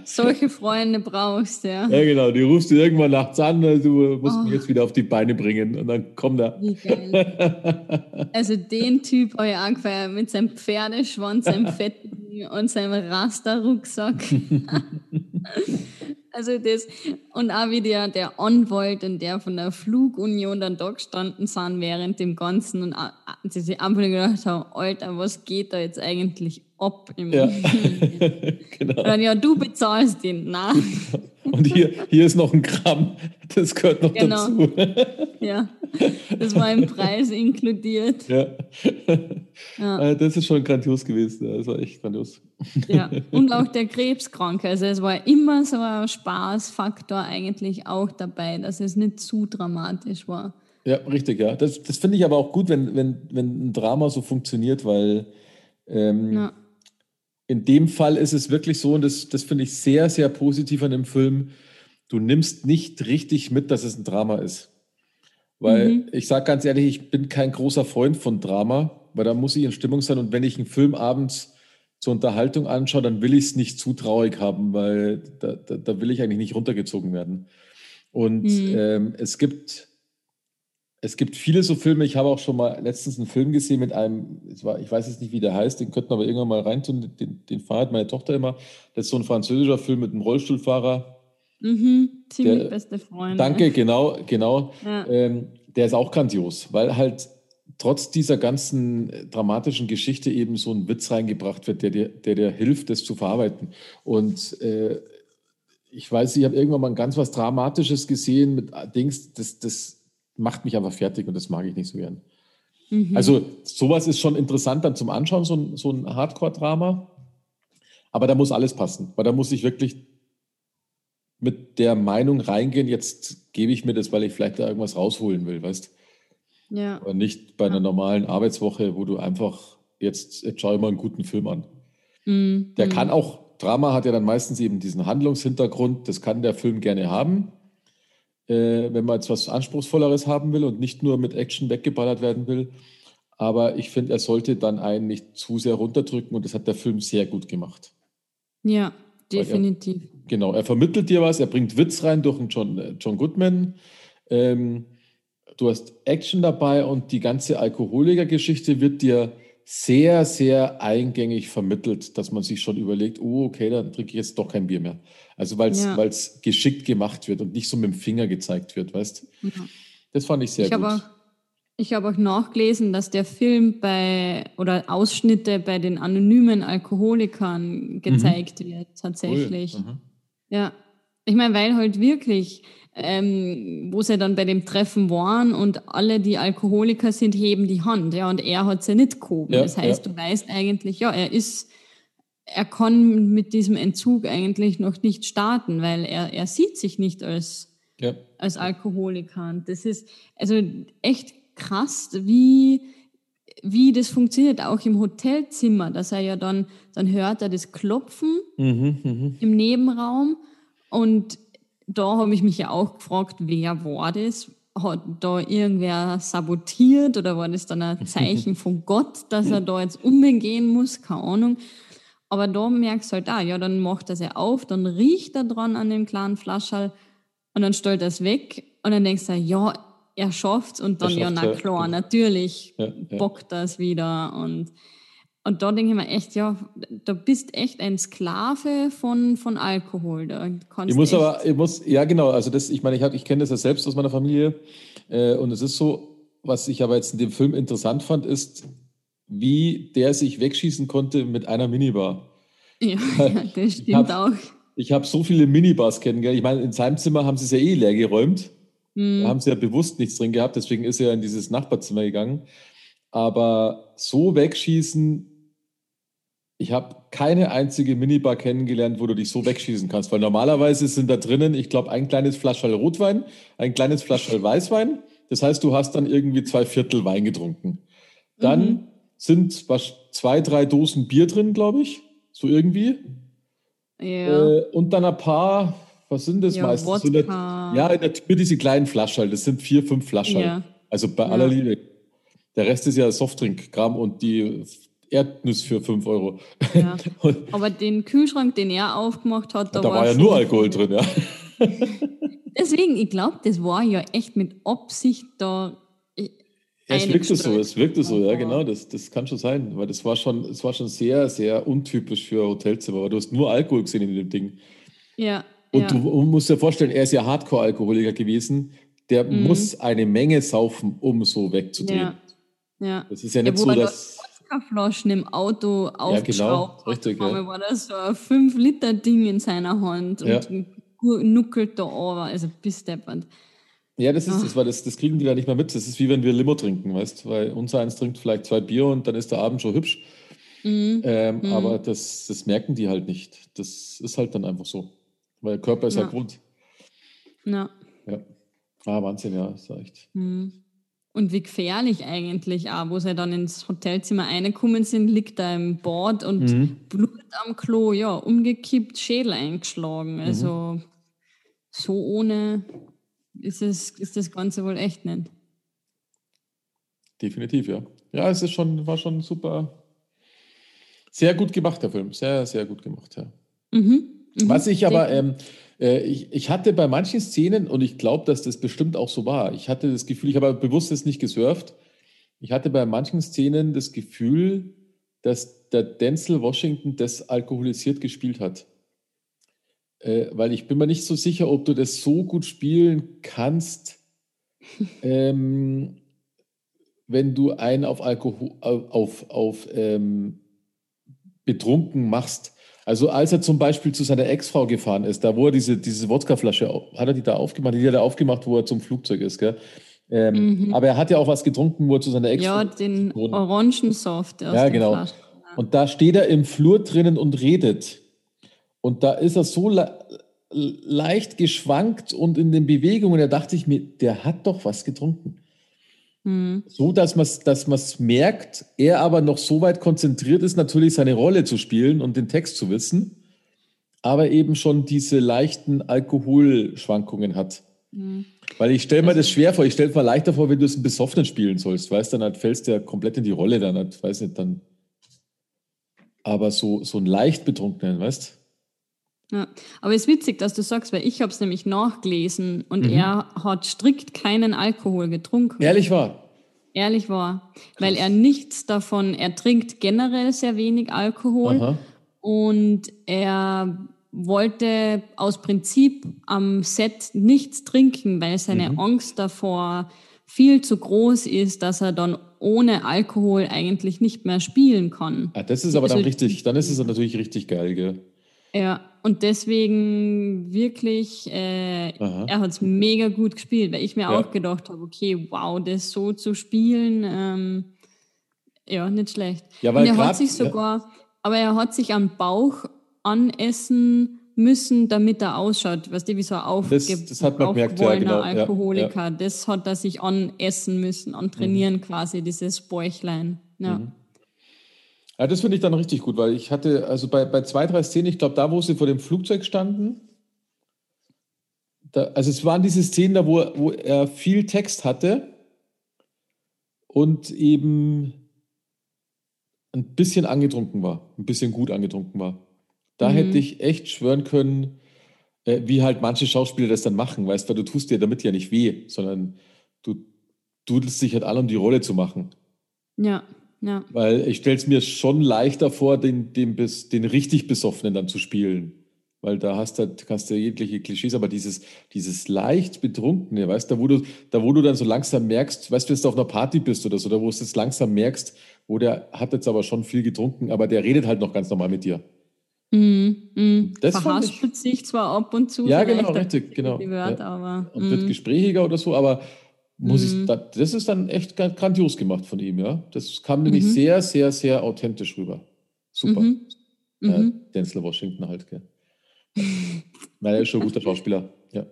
solche Freunde brauchst du, ja. Ja, genau. Die rufst du irgendwann nachts an, also du musst oh. mich jetzt wieder auf die Beine bringen und dann kommt er. Wie geil. Also den Typ habe ich angefeiert mit seinem Pferdeschwanz, seinem fetten und seinem Rasterrucksack. Also das, und auch wie der, der Anwalt und der von der Flugunion dann da gestanden sind während dem Ganzen und sie sich einfach gedacht haben, Alter, was geht da jetzt eigentlich ab? Im ja. genau. dann, ja, du bezahlst ihn. Nein. Und hier, hier ist noch ein Gramm, das gehört noch genau. dazu. ja, das war im Preis inkludiert. Ja. ja. Äh, das ist schon grandios gewesen, das war echt grandios. Ja, und auch der Krebskranke. Also es war immer so ein Spaßfaktor eigentlich auch dabei, dass es nicht zu dramatisch war. Ja, richtig, ja. Das, das finde ich aber auch gut, wenn, wenn, wenn ein Drama so funktioniert, weil ähm, ja in dem Fall ist es wirklich so, und das, das finde ich sehr, sehr positiv an dem Film, du nimmst nicht richtig mit, dass es ein Drama ist. Weil mhm. ich sage ganz ehrlich, ich bin kein großer Freund von Drama, weil da muss ich in Stimmung sein. Und wenn ich einen Film abends zur Unterhaltung anschaue, dann will ich es nicht zu traurig haben, weil da, da, da, will ich eigentlich nicht runtergezogen werden. Und mhm. ähm, es gibt es gibt viele so Filme. Ich habe auch schon mal letztens einen Film gesehen mit einem, ich weiß jetzt nicht, wie der heißt, den könnten wir aber irgendwann mal reintun. Den, den fahrt meine Tochter immer. Das ist so ein französischer Film mit einem Rollstuhlfahrer. Mhm, ziemlich der, beste Freunde. Danke, genau, genau. Ja. Ähm, der ist auch grandios, weil halt trotz dieser ganzen dramatischen Geschichte eben so ein Witz reingebracht wird, der dir, der dir hilft, das zu verarbeiten. Und äh, ich weiß, ich habe irgendwann mal ein ganz was Dramatisches gesehen mit Dings, das, das macht mich einfach fertig und das mag ich nicht so gern. Mhm. Also sowas ist schon interessant dann zum Anschauen, so ein, so ein Hardcore-Drama. Aber da muss alles passen, weil da muss ich wirklich mit der Meinung reingehen, jetzt gebe ich mir das, weil ich vielleicht da irgendwas rausholen will, weißt Ja. Aber nicht bei einer normalen Arbeitswoche, wo du einfach jetzt, jetzt schau ich mal einen guten Film an. Mhm. Der kann auch, Drama hat ja dann meistens eben diesen Handlungshintergrund, das kann der Film gerne haben. Äh, wenn man jetzt was Anspruchsvolleres haben will und nicht nur mit Action weggeballert werden will. Aber ich finde, er sollte dann einen nicht zu sehr runterdrücken und das hat der Film sehr gut gemacht. Ja, definitiv. Er, genau, er vermittelt dir was, er bringt Witz rein durch einen John, äh, John Goodman. Ähm, du hast Action dabei und die ganze Alkoholikergeschichte wird dir sehr, sehr eingängig vermittelt, dass man sich schon überlegt, oh, okay, dann trinke ich jetzt doch kein Bier mehr. Also weil es ja. geschickt gemacht wird und nicht so mit dem Finger gezeigt wird, weißt ja. Das fand ich sehr ich gut. Auch, ich habe auch nachgelesen, dass der Film bei oder Ausschnitte bei den anonymen Alkoholikern gezeigt mhm. wird, tatsächlich. Cool. Mhm. Ja. Ich meine, weil halt wirklich ähm, wo sie dann bei dem Treffen waren und alle, die Alkoholiker sind, heben die Hand, ja, und er hat sie nicht gehoben. Ja, das heißt, ja. du weißt eigentlich, ja, er ist, er kann mit diesem Entzug eigentlich noch nicht starten, weil er, er sieht sich nicht als, ja. als Alkoholiker. Und das ist also echt krass, wie, wie das funktioniert, auch im Hotelzimmer, dass er ja dann, dann hört er das Klopfen mhm, mh. im Nebenraum und da habe ich mich ja auch gefragt, wer war das? Hat da irgendwer sabotiert oder war das dann ein Zeichen von Gott, dass er da jetzt umgehen muss? Keine Ahnung. Aber da merkst du halt, ah, ja, dann macht er es ja auf, dann riecht er dran an dem kleinen Flascherl und dann stellt er es weg und dann denkst du, ja, er schafft's und dann, ja, na klar, ja. natürlich ja, ja. bockt das wieder und und da denke ich mir echt, ja, da bist echt ein Sklave von, von Alkohol. Da ich muss aber, ich muss, ja genau, also das, ich meine, ich, ich kenne das ja selbst aus meiner Familie äh, und es ist so, was ich aber jetzt in dem Film interessant fand, ist, wie der sich wegschießen konnte mit einer Minibar. Ja, ja das stimmt ich hab, auch. Ich habe so viele Minibars kennengelernt. Ich meine, in seinem Zimmer haben sie es ja eh leer geräumt. Mhm. Da haben sie ja bewusst nichts drin gehabt, deswegen ist er in dieses Nachbarzimmer gegangen. Aber so wegschießen, ich habe keine einzige Minibar kennengelernt, wo du dich so wegschießen kannst, weil normalerweise sind da drinnen, ich glaube, ein kleines Flaschall Rotwein, ein kleines Flaschall Weißwein. Das heißt, du hast dann irgendwie zwei Viertel Wein getrunken. Dann mhm. Sind was, zwei, drei Dosen Bier drin, glaube ich, so irgendwie. Ja. Äh, und dann ein paar, was sind das ja, meistens? So der, ja, in der Tür diese kleinen Flaschall, das sind vier, fünf Flaschall. Ja. Also bei aller Liebe. Der Rest ist ja Softdrink-Kram und die Erdnuss für 5 Euro. Ja. Aber den Kühlschrank, den er aufgemacht hat, da, da war, war ja nur Alkohol drin, ja. Deswegen, ich glaube, das war ja echt mit Absicht da. Ja, es wirkte so, es wirkte so, ja, genau, das, das kann schon sein, weil das war schon, es war schon sehr, sehr untypisch für Hotelzimmer, weil du hast nur Alkohol gesehen in dem Ding. Ja. Und ja. du musst dir vorstellen, er ist ja Hardcore-Alkoholiker gewesen, der mhm. muss eine Menge saufen, um so wegzudrehen. Ja. ja. Das ist ja nicht ja, so, dass Wodkaflaschen im Auto aufgeschraubt ja, genau. Richtig, ja. war das so ein 5-Liter-Ding in seiner Hand und nuckelt da aber, also bis deppert. Ja, das ist das, weil das, das kriegen die da nicht mehr mit. Das ist wie wenn wir Limo trinken, weißt weil unser eins trinkt vielleicht zwei Bier und dann ist der Abend schon hübsch. Mhm. Ähm, mhm. Aber das, das merken die halt nicht. Das ist halt dann einfach so. Weil der Körper ist ja. halt Grund. Ja. Ja. Ah, Wahnsinn, ja, ist echt. Mhm. Und wie gefährlich eigentlich auch, wo sie dann ins Hotelzimmer reingekommen sind, liegt da im Bad und mhm. Blut am Klo, ja, umgekippt, Schädel eingeschlagen. Mhm. Also so ohne ist, es, ist das Ganze wohl echt nicht. Definitiv, ja. Ja, es ist schon, war schon super, sehr gut gemacht, der Film. Sehr, sehr gut gemacht, ja. Mhm. Mhm. Was ich aber, ähm, äh, ich, ich hatte bei manchen Szenen, und ich glaube, dass das bestimmt auch so war, ich hatte das Gefühl, ich habe bewusst das nicht gesurft, ich hatte bei manchen Szenen das Gefühl, dass der Denzel Washington das alkoholisiert gespielt hat. Äh, weil ich bin mir nicht so sicher, ob du das so gut spielen kannst, ähm, wenn du einen auf Alkohol, auf, auf ähm, betrunken machst. Also als er zum Beispiel zu seiner Ex-Frau gefahren ist, da wo er diese, diese Wodkaflasche, hat er die da aufgemacht? Die hat er aufgemacht, wo er zum Flugzeug ist, gell? Ähm, mhm. Aber er hat ja auch was getrunken, wo er zu seiner Ex-Frau... Ja, den Orangensoft aus Ja, genau. Flaschen. Und da steht er im Flur drinnen und redet. Und da ist er so le leicht geschwankt und in den Bewegungen, da dachte ich mir, der hat doch was getrunken. Mhm. So, dass man es dass merkt, er aber noch so weit konzentriert ist, natürlich seine Rolle zu spielen und den Text zu wissen, aber eben schon diese leichten Alkoholschwankungen hat. Mhm. Weil ich stelle mir das schwer vor. Ich stelle mir leichter vor, wenn du es einen Besoffenen spielen sollst. Weißt du, dann halt fällst du ja komplett in die Rolle. Dann halt, weiß nicht, dann. Aber so, so ein leicht Betrunkenen, weißt ja, aber es ist witzig, dass du sagst, weil ich habe es nämlich nachgelesen und mhm. er hat strikt keinen Alkohol getrunken. Ehrlich war? Ehrlich war, weil er nichts davon, er trinkt generell sehr wenig Alkohol Aha. und er wollte aus Prinzip am Set nichts trinken, weil seine mhm. Angst davor viel zu groß ist, dass er dann ohne Alkohol eigentlich nicht mehr spielen kann. Ah, das ist aber dann also, richtig, dann ist es natürlich richtig geil, gell? Ja, und deswegen wirklich, äh, er hat es mega gut gespielt, weil ich mir ja. auch gedacht habe, okay, wow, das so zu spielen, ähm, ja, nicht schlecht. Ja, weil und er grad, hat sich sogar, ja. aber er hat sich am Bauch anessen müssen, damit er ausschaut, weißt du, wie so ein aufge das, das hat man gemerkt, ja, genau. Alkoholiker. Das hat er sich anessen müssen, antrainieren mhm. quasi, dieses Bäuchlein. Ja. Mhm. Ja, das finde ich dann richtig gut, weil ich hatte, also bei, bei zwei, drei Szenen, ich glaube, da, wo sie vor dem Flugzeug standen, da, also es waren diese Szenen da, wo, wo er viel Text hatte und eben ein bisschen angetrunken war, ein bisschen gut angetrunken war. Da mhm. hätte ich echt schwören können, äh, wie halt manche Schauspieler das dann machen, weißt du, du tust dir damit ja nicht weh, sondern du dudelst dich halt an, um die Rolle zu machen. Ja. Ja. Weil ich stelle es mir schon leichter vor, den, den, den richtig Besoffenen dann zu spielen. Weil da hast du, hast du jegliche Klischees, aber dieses, dieses leicht Betrunkene, weißt du, da wo du, da wo du dann so langsam merkst, weißt du, wenn du auf einer Party bist oder so, da wo du es langsam merkst, wo der hat jetzt aber schon viel getrunken, aber der redet halt noch ganz normal mit dir. Mm, mm. Das Verhaspelt sich zwar ab und zu. Ja, genau, richtig, genau. Wörter, ja. aber, und wird gesprächiger oder so, aber muss mhm. ich, das ist dann echt grandios gemacht von ihm, ja. Das kam nämlich mhm. sehr, sehr, sehr authentisch rüber. Super. Mhm. Äh, mhm. Denzel Washington halt, gell. Nein, er ist schon ein guter Schauspieler, ja.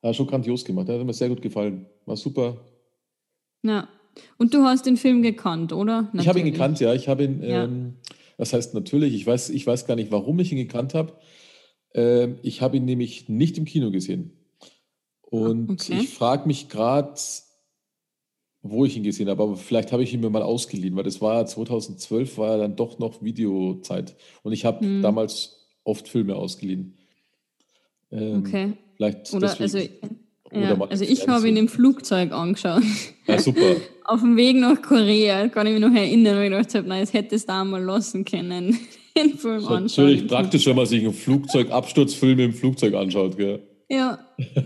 Er hat schon grandios gemacht, er hat mir sehr gut gefallen. War super. Ja. Und du hast den Film gekannt, oder? Natürlich. Ich habe ihn gekannt, ja. Ich habe ihn, ja. ähm, das heißt natürlich, ich weiß, ich weiß gar nicht, warum ich ihn gekannt habe. Ähm, ich habe ihn nämlich nicht im Kino gesehen. Und okay. ich frage mich gerade, wo ich ihn gesehen habe, aber vielleicht habe ich ihn mir mal ausgeliehen, weil das war 2012, war ja dann doch noch Videozeit. Und ich habe hm. damals oft Filme ausgeliehen. Ähm, okay. Vielleicht Oder, also, ja, also ich habe ihn im Flugzeug angeschaut. Ja, super. Auf dem Weg nach Korea, kann ich mich noch erinnern, weil ich gedacht habe, nein, das hätte es da mal lassen können. Den Film ist natürlich praktisch, wenn man sich einen Flugzeugabsturzfilm im Flugzeug anschaut, gell? Ja,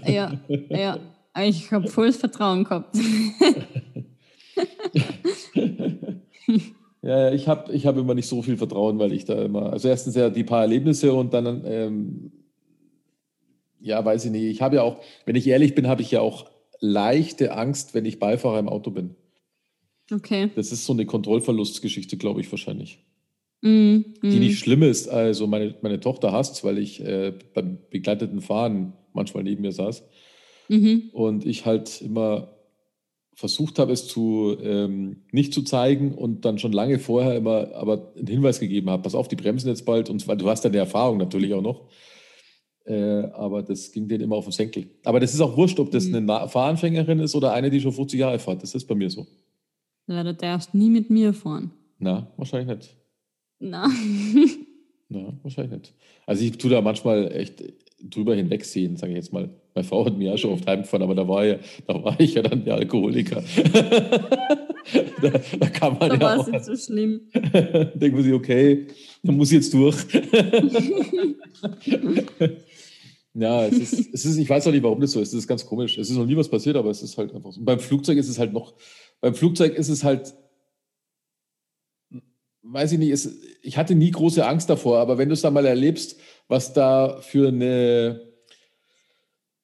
ja, ja. Ich habe volles Vertrauen gehabt. ja, ich habe ich hab immer nicht so viel Vertrauen, weil ich da immer, also erstens ja die paar Erlebnisse und dann, ähm, ja, weiß ich nicht. Ich habe ja auch, wenn ich ehrlich bin, habe ich ja auch leichte Angst, wenn ich Beifahrer im Auto bin. Okay. Das ist so eine Kontrollverlustgeschichte, glaube ich, wahrscheinlich. Mm, die nicht schlimm ist. Also meine, meine Tochter hasst weil ich äh, beim begleiteten Fahren manchmal neben mir saß. Mhm. Und ich halt immer versucht habe, es zu ähm, nicht zu zeigen und dann schon lange vorher immer aber einen Hinweis gegeben habe, pass auf, die bremsen jetzt bald und du hast ja eine Erfahrung natürlich auch noch. Äh, aber das ging denen immer auf den Senkel. Aber das ist auch wurscht, ob das mhm. eine Fahranfängerin ist oder eine, die schon 50 Jahre fährt. Das ist bei mir so. Ja, du darfst nie mit mir fahren. Na, wahrscheinlich nicht. Na. Na, wahrscheinlich nicht. Also ich tue da manchmal echt drüber hinwegsehen, sage ich jetzt mal. Meine Frau hat mir ja schon oft heimgefahren, aber da war, ja, da war ich ja dann der Alkoholiker. da, da, kann man da ja war es nicht so schlimm. Denkt man sich, okay, dann muss ich jetzt durch. ja, es ist, es ist, ich weiß auch nicht, warum das so ist. Es ist ganz komisch. Es ist noch nie was passiert, aber es ist halt einfach so. Und beim Flugzeug ist es halt noch, beim Flugzeug ist es halt weiß ich nicht, es, ich hatte nie große Angst davor, aber wenn du es dann mal erlebst, was da für eine,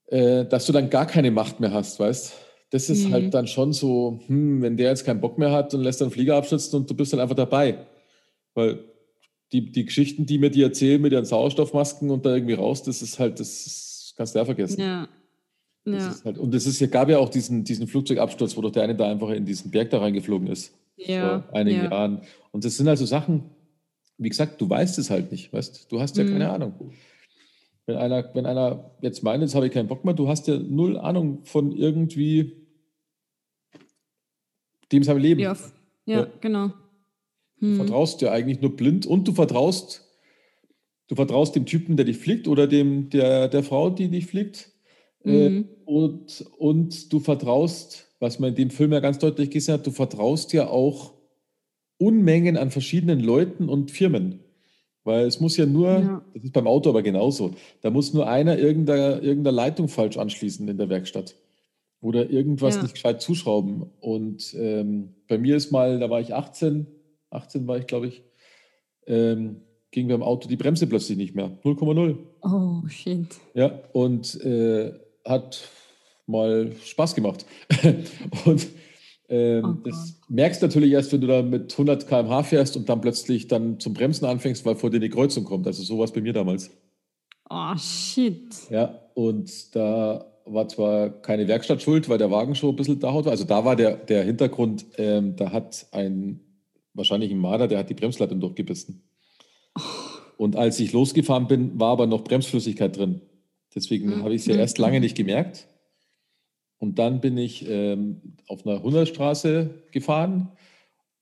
äh, dass du dann gar keine Macht mehr hast, weißt das ist halt mhm. halt dann schon so, hm, wenn der jetzt keinen Bock mehr hat und lässt dann Flieger abstürzen und du bist dann einfach dabei. Weil die, die Geschichten, die mir die erzählen mit ihren Sauerstoffmasken und da irgendwie raus, das ist halt, das kannst du ja vergessen. Ja. ja. Halt, und es ist, gab ja auch diesen, diesen Flugzeugabsturz, wo doch der eine da einfach in diesen Berg da reingeflogen ist. Ja. Vor einigen ja. Jahren. Und das sind also Sachen, wie gesagt, du weißt es halt nicht, weißt du, hast ja mhm. keine Ahnung. wenn einer, wenn einer jetzt meint, jetzt habe ich keinen Bock mehr, du hast ja null Ahnung von irgendwie dem seinem Leben. Ja, ja, ja. genau. Hm. Du vertraust ja eigentlich nur blind und du vertraust, du vertraust dem Typen, der dich fliegt oder dem, der, der Frau, die dich fliegt. Äh, mhm. und, und du vertraust, was man in dem Film ja ganz deutlich gesehen hat, du vertraust ja auch Unmengen an verschiedenen Leuten und Firmen. Weil es muss ja nur, ja. das ist beim Auto aber genauso, da muss nur einer irgendeine, irgendeine Leitung falsch anschließen in der Werkstatt oder irgendwas ja. nicht gescheit zuschrauben. Und ähm, bei mir ist mal, da war ich 18, 18 war ich, glaube ich, ähm, ging beim Auto die Bremse plötzlich nicht mehr. 0,0. Oh, shit. Ja, und äh, hat mal Spaß gemacht. und ähm, oh das merkst du natürlich erst, wenn du da mit 100 km/h fährst und dann plötzlich dann zum Bremsen anfängst, weil vor dir die Kreuzung kommt. Also sowas bei mir damals. Oh, shit. Ja, und da war zwar keine Werkstatt schuld, weil der Wagen schon ein bisschen da war. Also da war der, der Hintergrund, ähm, da hat ein, wahrscheinlich ein Marder, der hat die Bremsleitung durchgebissen. Oh. Und als ich losgefahren bin, war aber noch Bremsflüssigkeit drin. Deswegen mhm. habe ich es ja erst lange nicht gemerkt. Und dann bin ich ähm, auf einer Hundertstraße gefahren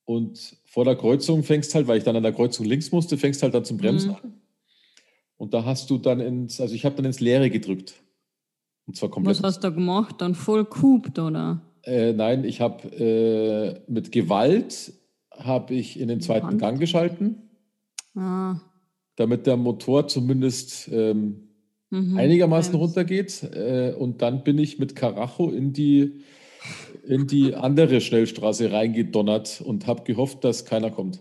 und vor der Kreuzung fängst halt, weil ich dann an der Kreuzung links musste, fängst halt dann zum Bremsen mhm. an. Und da hast du dann ins, also ich habe dann ins Leere gedrückt. Und zwar komplett. Was hast du gemacht? Dann voll kupt, oder? Äh, nein, ich habe äh, mit Gewalt habe ich in den zweiten Hand. Gang geschalten. Ah. Damit der Motor zumindest ähm, mhm, einigermaßen Bremse. runtergeht. Äh, und dann bin ich mit Karacho in die, in die andere Schnellstraße reingedonnert und habe gehofft, dass keiner kommt.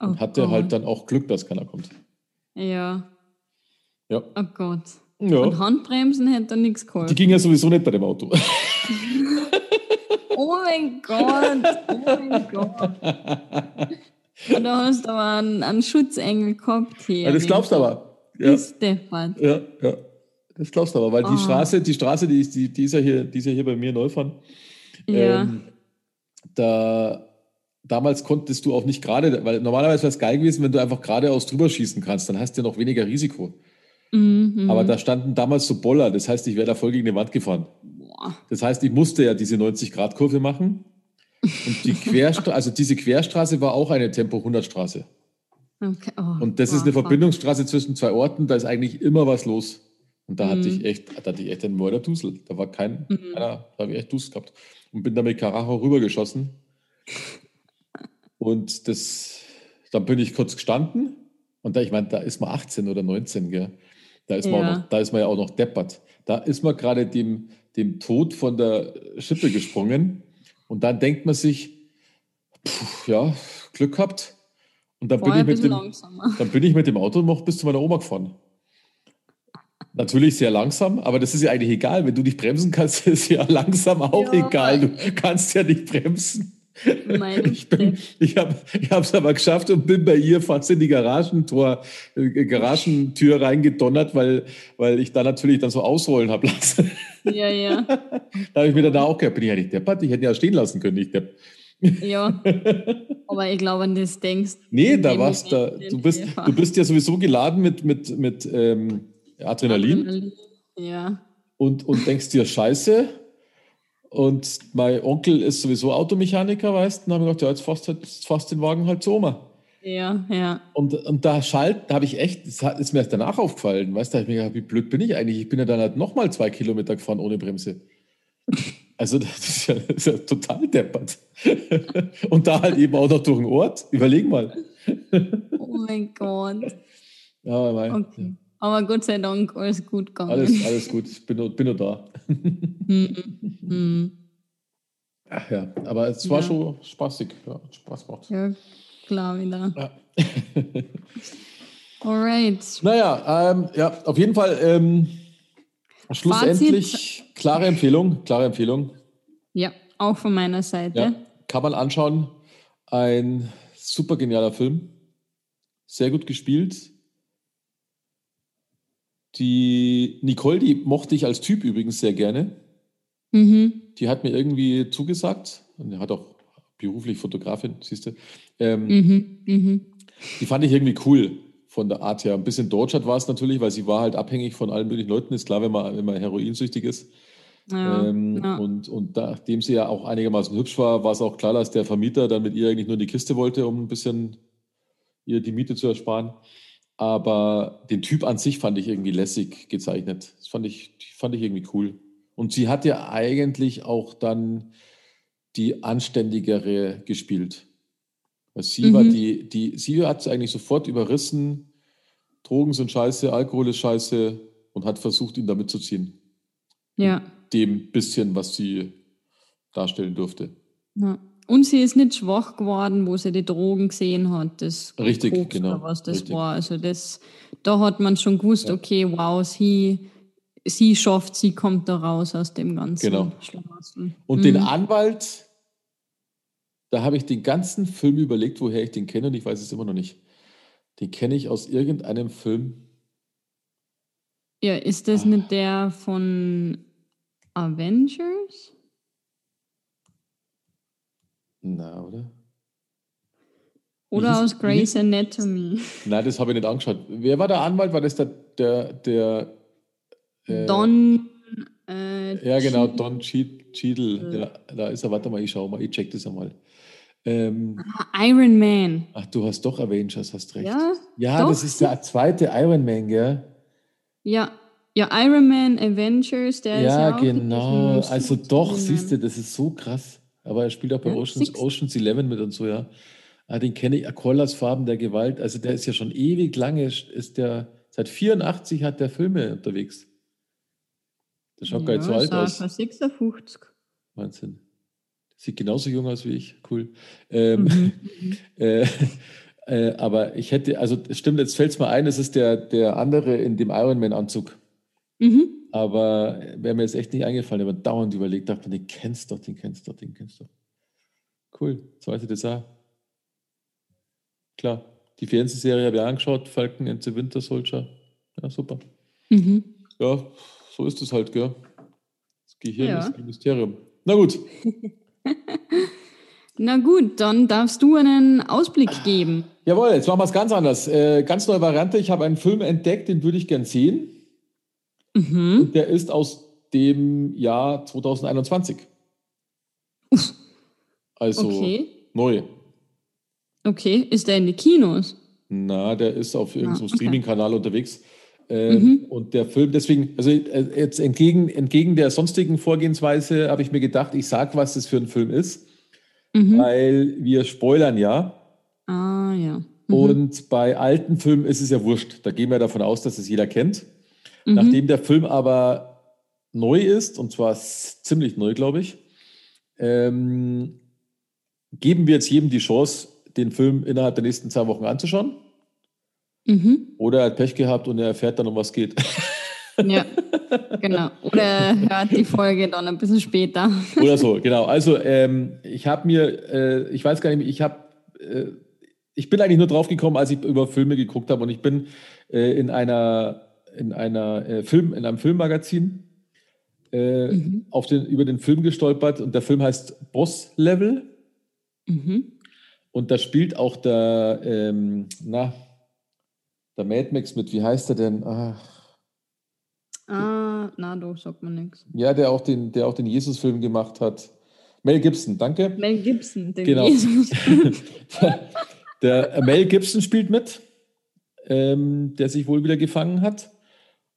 Oh und hatte Gott. halt dann auch Glück, dass keiner kommt. Ja. Ja. Oh Gott. Ja. Und Handbremsen hätte nichts geholfen. Die ging ja sowieso nicht bei dem Auto. oh mein Gott, oh mein Gott. Und da hast du aber einen, einen Schutzengel gehabt hier. Ja, das glaubst du aber. Ja. Deppert. Ja, ja. Das glaubst du aber, weil oh. die Straße, die Straße, die, die, die, ist ja hier, die ist ja hier bei mir in Neufahren. Ja. Ähm, da, damals konntest du auch nicht gerade, weil normalerweise wäre es geil gewesen, wenn du einfach geradeaus drüber schießen kannst, dann hast du ja noch weniger Risiko. Mhm. Aber da standen damals so Boller, das heißt, ich wäre da voll gegen die Wand gefahren. Boah. Das heißt, ich musste ja diese 90-Grad-Kurve machen. Und die Querstraße, also diese Querstraße war auch eine Tempo-100-Straße. Okay. Oh, und das boah, ist eine Verbindungsstraße zwischen zwei Orten, da ist eigentlich immer was los. Und da mhm. hatte ich echt, da hatte ich echt einen Mörder-Dusel. Da war kein, mhm. einer, da habe ich echt Dusel gehabt. Und bin da mit Karacho rübergeschossen. Und das, dann bin ich kurz gestanden. Und da, ich meine, da ist man 18 oder 19, gell? Da ist, ja. man, noch, da ist man ja auch noch deppert. Da ist man gerade dem, dem Tod von der Schippe gesprungen. Und dann denkt man sich, pff, ja, Glück gehabt. Und dann bin, ich mit dem, dann bin ich mit dem Auto noch bis zu meiner Oma gefahren. Natürlich sehr langsam, aber das ist ja eigentlich egal. Wenn du nicht bremsen kannst, ist ja langsam auch ja, egal. Du kannst ja nicht bremsen. ich ich habe es aber geschafft und bin bei ihr fast in die Garagentor, äh, Garagentür reingedonnert, weil, weil ich da natürlich dann so ausholen habe lassen. Ja, ja. da habe ich mir dann auch gedacht, bin ich ja nicht deppert, ich hätte ja stehen lassen können, ich depp. Ja, aber ich glaube, an das denkst Nee, da warst da. Du bist, du bist ja sowieso geladen mit, mit, mit ähm, Adrenalin. Adrenalin. Ja. Und, und denkst dir, Scheiße, und mein Onkel ist sowieso Automechaniker, weißt du, und haben gedacht, ja, jetzt fast, jetzt fast den Wagen halt zur Oma. Ja, ja. Und, und da schalt, da habe ich echt, das ist mir erst danach aufgefallen, weißt du, da habe ich mir gedacht, wie blöd bin ich eigentlich? Ich bin ja dann halt nochmal zwei Kilometer gefahren ohne Bremse. Also das ist ja, das ist ja total deppert. und da halt eben auch noch durch den Ort. Überleg mal. oh mein Gott. Ja, aber, okay. aber Gott sei Dank alles gut gegangen. Alles, alles gut, ich bin, nur, bin nur da. Mhm. Mhm. Ach ja, aber es war ja. schon spaßig. Ja, Spaß gemacht. Ja, klar wieder. Ja. Alright. Naja, ähm, ja, auf jeden Fall ähm, schlussendlich Fazit. klare Empfehlung, klare Empfehlung. Ja, auch von meiner Seite. Ja, kann man anschauen. Ein super genialer Film. Sehr gut gespielt. Die Nicole, die mochte ich als Typ übrigens sehr gerne. Mhm. Die hat mir irgendwie zugesagt und hat auch beruflich Fotografin, siehst du. Ähm, mhm. Mhm. Die fand ich irgendwie cool von der Art her. Ein bisschen Deutschland war es natürlich, weil sie war halt abhängig von allen möglichen Leuten. Ist klar, wenn man, wenn man heroinsüchtig ist. Ja, ähm, ja. Und, und nachdem sie ja auch einigermaßen hübsch war, war es auch klar, dass der Vermieter dann mit ihr eigentlich nur in die Kiste wollte, um ein bisschen ihr die Miete zu ersparen. Aber den Typ an sich fand ich irgendwie lässig gezeichnet. Das fand ich, fand ich irgendwie cool. Und sie hat ja eigentlich auch dann die anständigere gespielt. Weil sie mhm. war die, die, sie hat es eigentlich sofort überrissen, Drogen sind scheiße, Alkohol ist scheiße und hat versucht, ihn damit zu ziehen. Ja. Dem bisschen, was sie darstellen durfte. Ja. Und sie ist nicht schwach geworden, wo sie die Drogen gesehen hat. Das Richtig, Koks genau. was das richtig. war. Also das, da hat man schon gewusst, ja. okay, wow, sie, sie schafft, sie kommt da raus aus dem ganzen genau. Und mhm. den Anwalt, da habe ich den ganzen Film überlegt, woher ich den kenne und ich weiß es immer noch nicht. Den kenne ich aus irgendeinem Film. Ja, ist das ah. nicht der von Avengers? Na, oder? Oder aus Grey's Anatomy. Nein, das habe ich nicht angeschaut. Wer war der Anwalt? War das der, der, der äh, Don. Äh, ja, genau, Don Cheadle. Ja, da ist er. Warte mal, ich schaue mal, ich check das einmal. Ähm, Iron Man. Ach, du hast doch Avengers, hast recht. Ja, ja das ist der zweite Iron Man, gell? Ja, ja, Iron Man, Avengers, der ja, ist ja auch genau. Also doch, siehst du, das ist so krass. Aber er spielt auch bei ja, Oceans, Oceans 11 mit und so, ja. Ah, den kenne ich, Aqualas Farben der Gewalt. Also der ist ja schon ewig lange, ist der, seit 84 hat der Filme unterwegs. Der schaut ja, gar nicht so alt aus. 56. Wahnsinn. Sieht genauso jung aus wie ich. Cool. Ähm, mhm. äh, äh, aber ich hätte, also stimmt, jetzt fällt es mir ein, es ist der, der andere in dem Ironman-Anzug. Mhm. Aber wäre mir jetzt echt nicht eingefallen, aber dauernd überlegt, dachte man, den kennst doch, den kennst doch, den kennst doch. Cool, das auch. Klar, die Fernsehserie habe ich angeschaut, Falcon and the Winter Soldier. Ja, super. Mhm. Ja, so ist es halt, gell? Das Gehirn ja. ist ein Mysterium. Na gut. Na gut, dann darfst du einen Ausblick geben. Jawohl, jetzt machen wir es ganz anders. Äh, ganz neue Variante. Ich habe einen Film entdeckt, den würde ich gern sehen. Mhm. Der ist aus dem Jahr 2021. Also okay. neu. Okay, ist der in die Kinos? Na, der ist auf irgendeinem ah, okay. Streaming-Kanal unterwegs. Ähm, mhm. Und der Film, deswegen, also äh, jetzt entgegen, entgegen der sonstigen Vorgehensweise habe ich mir gedacht, ich sage, was das für ein Film ist, mhm. weil wir spoilern ja. Ah, ja. Mhm. Und bei alten Filmen ist es ja wurscht. Da gehen wir davon aus, dass es jeder kennt. Mhm. Nachdem der Film aber neu ist, und zwar ziemlich neu, glaube ich, ähm, geben wir jetzt jedem die Chance, den Film innerhalb der nächsten zwei Wochen anzuschauen. Mhm. Oder er hat Pech gehabt und er erfährt dann, um was geht. Ja, genau. Oder er hört die Folge dann ein bisschen später. Oder so, genau. Also ähm, ich habe mir, äh, ich weiß gar nicht, ich habe, äh, ich bin eigentlich nur drauf gekommen, als ich über Filme geguckt habe und ich bin äh, in einer, in einer äh, Film, in einem Filmmagazin äh, mhm. auf den, über den Film gestolpert und der Film heißt Boss Level. Mhm. Und da spielt auch der, ähm, na, der Mad Max mit, wie heißt er denn? Ach. Ah, na, doch, sagt man nichts. Ja, der auch den, der auch den Jesus-Film gemacht hat. Mel Gibson, danke. Mel Gibson, den genau. Jesus. der, der äh, Mel Gibson spielt mit, ähm, der sich wohl wieder gefangen hat.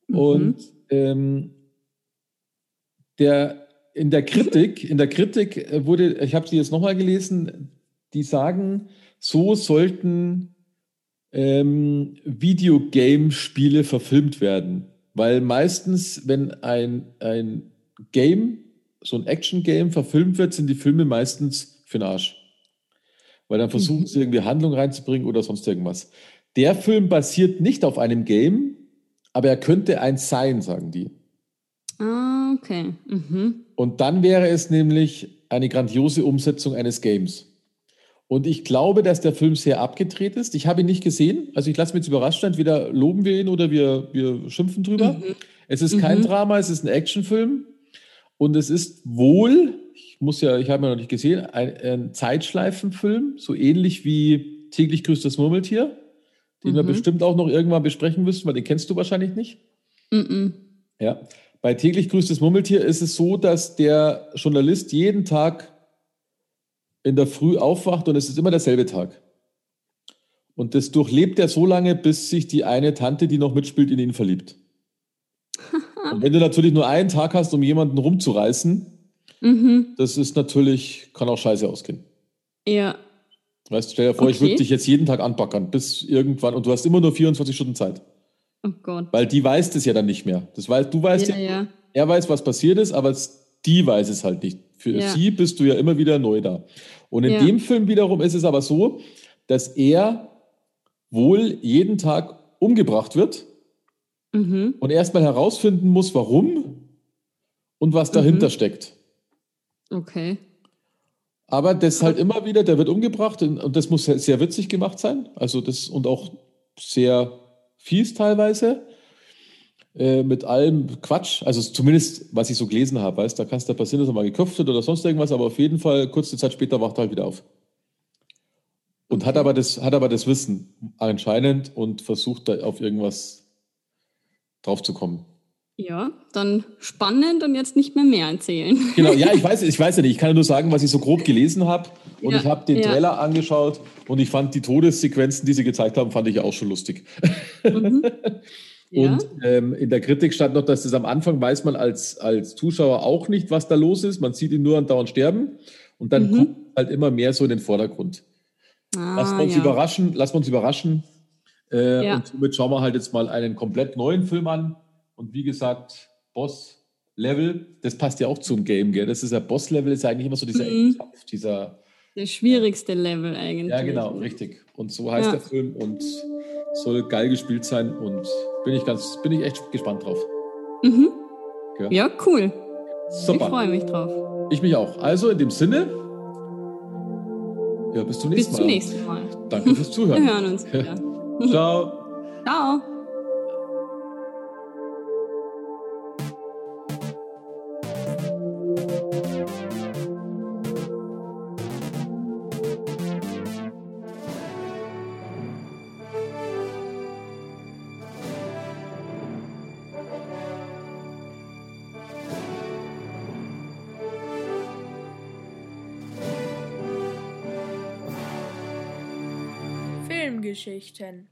Mhm. Und ähm, der in der Kritik, in der Kritik äh, wurde, ich habe sie jetzt nochmal gelesen, die sagen, so sollten ähm, Videogame-Spiele verfilmt werden. Weil meistens, wenn ein, ein Game, so ein Action-Game verfilmt wird, sind die Filme meistens für den Arsch. Weil dann versuchen mhm. sie irgendwie Handlung reinzubringen oder sonst irgendwas. Der Film basiert nicht auf einem Game, aber er könnte eins sein, sagen die. Ah, okay. Mhm. Und dann wäre es nämlich eine grandiose Umsetzung eines Games. Und ich glaube, dass der Film sehr abgedreht ist. Ich habe ihn nicht gesehen. Also ich lasse mich jetzt überrascht sein. Entweder loben wir ihn oder wir, wir schimpfen drüber. Mhm. Es ist kein mhm. Drama, es ist ein Actionfilm. Und es ist wohl, ich muss ja, ich habe ihn noch nicht gesehen, ein, ein Zeitschleifenfilm, so ähnlich wie täglich grüßt das Murmeltier, den mhm. wir bestimmt auch noch irgendwann besprechen müssen, weil den kennst du wahrscheinlich nicht. Mhm. Ja. Bei täglich grüßt das Murmeltier ist es so, dass der Journalist jeden Tag in der Früh aufwacht und es ist immer derselbe Tag. Und das durchlebt er so lange, bis sich die eine Tante, die noch mitspielt, in ihn verliebt. und wenn du natürlich nur einen Tag hast, um jemanden rumzureißen, mhm. das ist natürlich, kann auch scheiße ausgehen. Ja. Weißt du, stell dir vor, okay. ich würde dich jetzt jeden Tag anbackern, bis irgendwann, und du hast immer nur 24 Stunden Zeit. Oh Gott. Weil die weiß das ja dann nicht mehr. Das weiß, du weißt ja, ja, ja. er weiß, was passiert ist, aber die weiß es halt nicht. Für ja. sie bist du ja immer wieder neu da. Und in dem Film wiederum ist es aber so, dass er wohl jeden Tag umgebracht wird mhm. und erstmal herausfinden muss, warum und was dahinter mhm. steckt. Okay. Aber das halt immer wieder, der wird umgebracht und das muss sehr witzig gemacht sein. Also das und auch sehr fies teilweise. Äh, mit allem Quatsch, also zumindest was ich so gelesen habe, weißt da kann es da passieren, dass er mal geköpft wird oder sonst irgendwas, aber auf jeden Fall kurze Zeit später wacht er halt wieder auf. Und hat, aber das, hat aber das Wissen anscheinend und versucht da auf irgendwas drauf zu kommen. Ja, dann spannend und jetzt nicht mehr mehr erzählen. Genau, ja, ich weiß, ich weiß ja nicht. Ich kann nur sagen, was ich so grob gelesen habe. Und ja, ich habe den ja. Trailer angeschaut und ich fand die Todessequenzen, die sie gezeigt haben, fand ich auch schon lustig. Mhm. Ja. Und ähm, in der Kritik stand noch, dass das am Anfang weiß man als, als Zuschauer auch nicht, was da los ist. Man sieht ihn nur andauernd sterben und dann mhm. kommt halt immer mehr so in den Vordergrund. Ah, lassen wir uns ja. überraschen, lassen wir uns überraschen. Äh, ja. Und somit schauen wir halt jetzt mal einen komplett neuen Film an. Und wie gesagt, Boss-Level, das passt ja auch zum Game, gell? Das ist ja Boss-Level, ist ja eigentlich immer so dieser, mhm. dieser der schwierigste Level eigentlich. Ja, genau, richtig. Und so heißt ja. der Film und soll geil gespielt sein und bin ich ganz, bin ich echt gespannt drauf. Mhm. Ja, ja cool. Super. Ich freue mich drauf. Ich mich auch. Also in dem Sinne, ja, bis zum nächsten Mal. Bis zum nächsten Mal. Danke fürs Zuhören. Wir hören uns wieder. Ciao. Ciao. Geschichten.